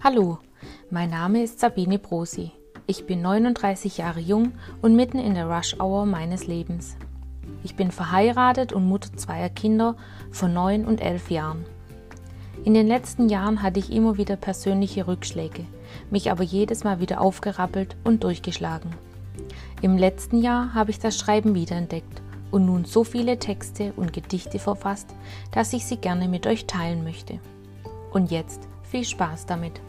Hallo, mein Name ist Sabine Brosi. Ich bin 39 Jahre jung und mitten in der Rush-Hour meines Lebens. Ich bin verheiratet und Mutter zweier Kinder von 9 und 11 Jahren. In den letzten Jahren hatte ich immer wieder persönliche Rückschläge, mich aber jedes Mal wieder aufgerappelt und durchgeschlagen. Im letzten Jahr habe ich das Schreiben wiederentdeckt und nun so viele Texte und Gedichte verfasst, dass ich sie gerne mit euch teilen möchte. Und jetzt viel Spaß damit.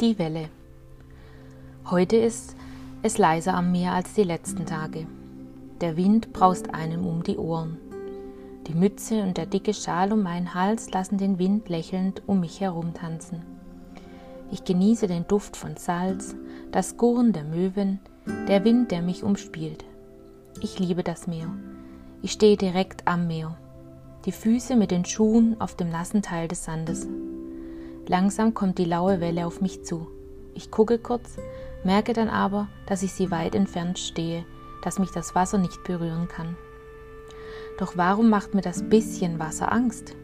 Die Welle. Heute ist es leiser am Meer als die letzten Tage. Der Wind braust einem um die Ohren. Die Mütze und der dicke Schal um meinen Hals lassen den Wind lächelnd um mich herumtanzen. Ich genieße den Duft von Salz, das Gurren der Möwen, der Wind, der mich umspielt. Ich liebe das Meer. Ich stehe direkt am Meer. Die Füße mit den Schuhen auf dem nassen Teil des Sandes. Langsam kommt die laue Welle auf mich zu. Ich gucke kurz, merke dann aber, dass ich sie weit entfernt stehe, dass mich das Wasser nicht berühren kann. Doch warum macht mir das bisschen Wasser Angst?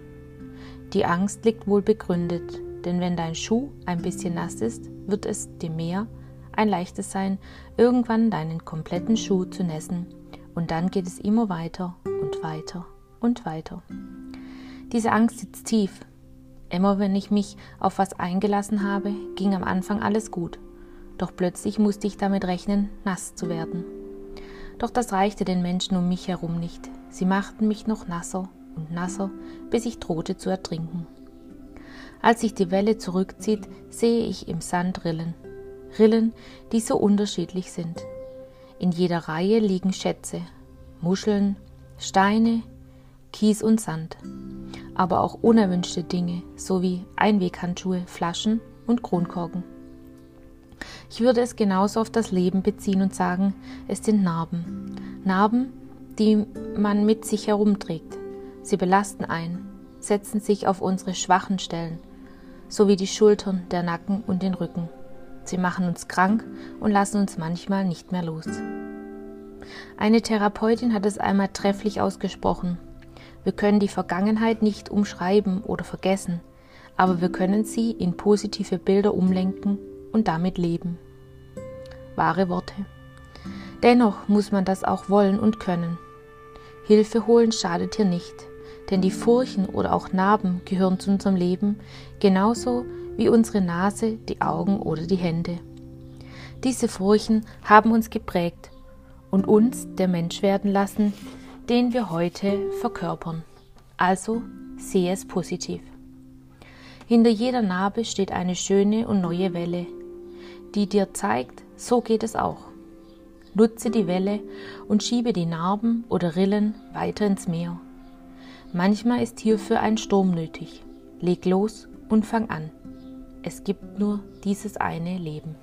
Die Angst liegt wohl begründet, denn wenn dein Schuh ein bisschen nass ist, wird es dem Meer ein leichtes sein, irgendwann deinen kompletten Schuh zu nässen, und dann geht es immer weiter und weiter und weiter. Diese Angst sitzt tief. Immer wenn ich mich auf was eingelassen habe, ging am Anfang alles gut, doch plötzlich musste ich damit rechnen, nass zu werden. Doch das reichte den Menschen um mich herum nicht. Sie machten mich noch nasser und nasser, bis ich drohte zu ertrinken. Als sich die Welle zurückzieht, sehe ich im Sand Rillen. Rillen, die so unterschiedlich sind. In jeder Reihe liegen Schätze, Muscheln, Steine, Kies und Sand, aber auch unerwünschte Dinge sowie Einweghandschuhe, Flaschen und Kronkorken. Ich würde es genauso auf das Leben beziehen und sagen, es sind Narben. Narben, die man mit sich herumträgt. Sie belasten ein, setzen sich auf unsere schwachen Stellen, sowie die Schultern, der Nacken und den Rücken. Sie machen uns krank und lassen uns manchmal nicht mehr los. Eine Therapeutin hat es einmal trefflich ausgesprochen. Wir können die Vergangenheit nicht umschreiben oder vergessen, aber wir können sie in positive Bilder umlenken und damit leben. Wahre Worte. Dennoch muss man das auch wollen und können. Hilfe holen schadet hier nicht, denn die Furchen oder auch Narben gehören zu unserem Leben, genauso wie unsere Nase, die Augen oder die Hände. Diese Furchen haben uns geprägt und uns der Mensch werden lassen, den wir heute verkörpern. Also sehe es positiv. Hinter jeder Narbe steht eine schöne und neue Welle, die dir zeigt, so geht es auch. Nutze die Welle und schiebe die Narben oder Rillen weiter ins Meer. Manchmal ist hierfür ein Sturm nötig. Leg los und fang an. Es gibt nur dieses eine Leben.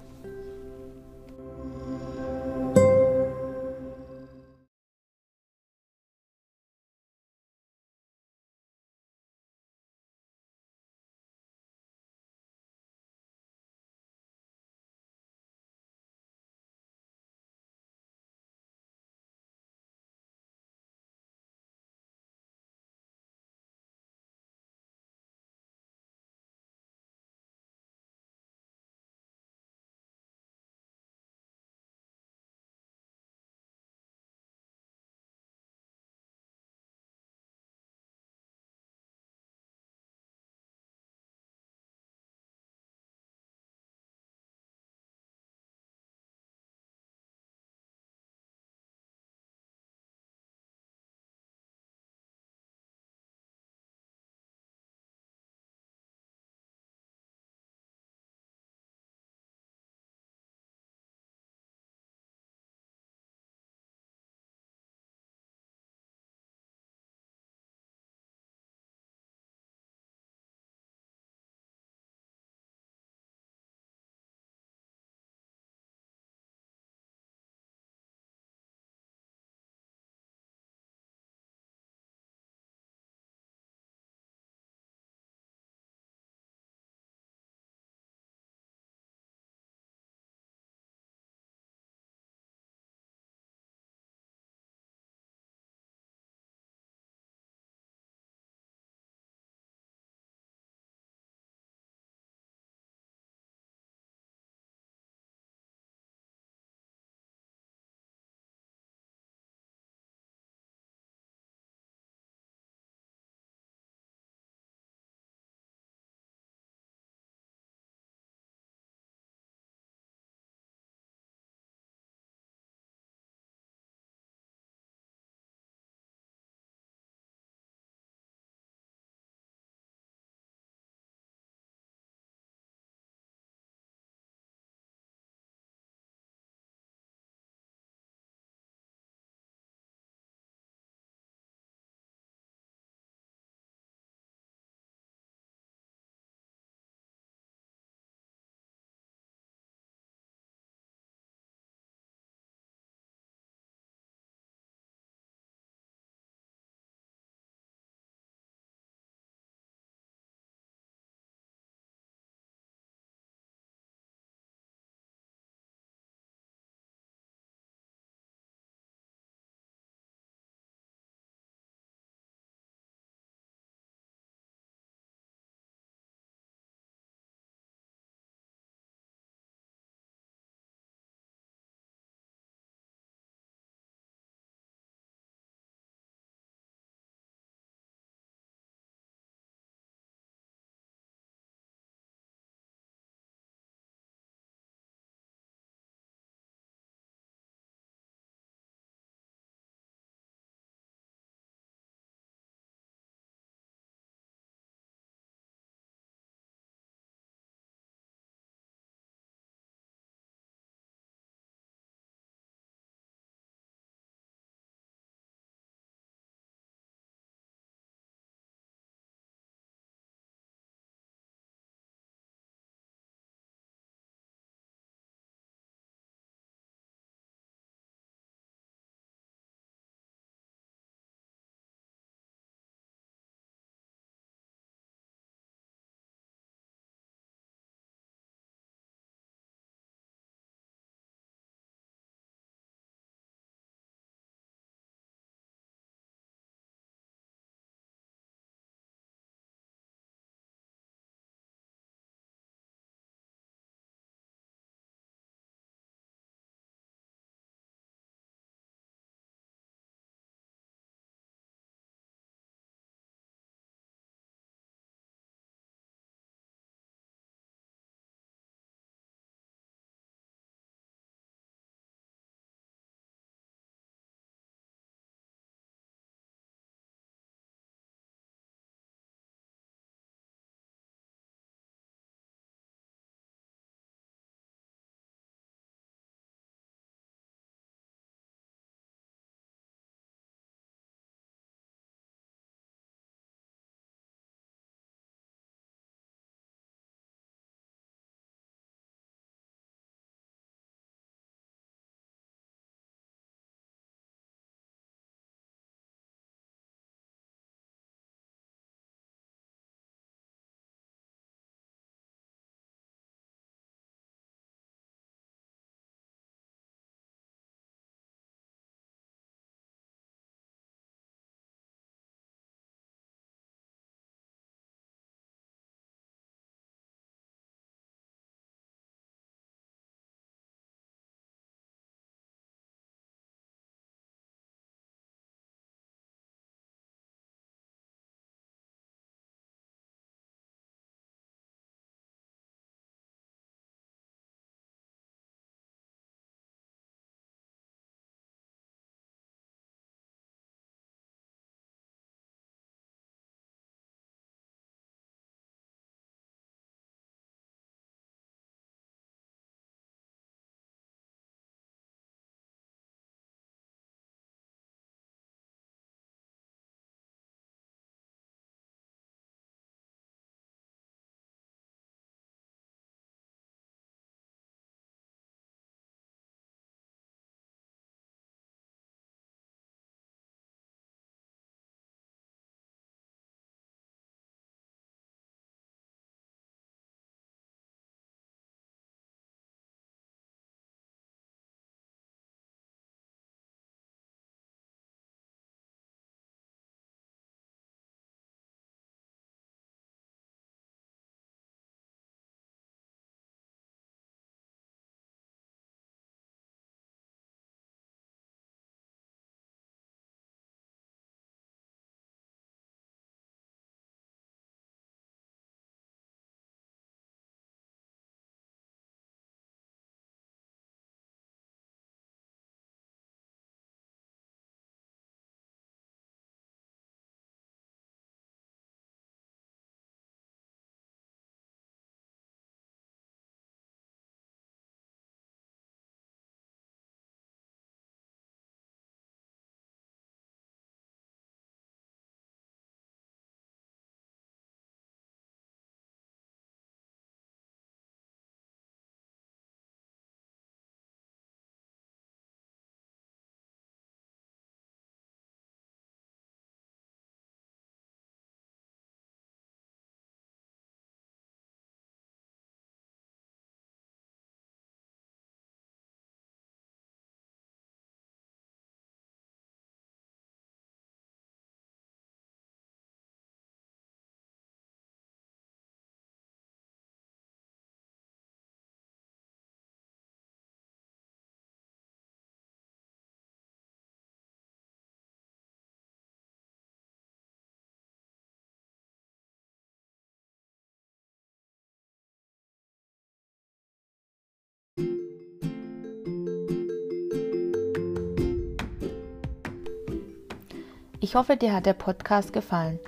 Ich hoffe, dir hat der Podcast gefallen.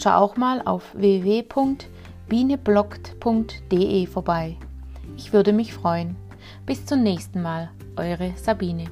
Schau auch mal auf www.bienebloggt.de vorbei. Ich würde mich freuen. Bis zum nächsten Mal, eure Sabine.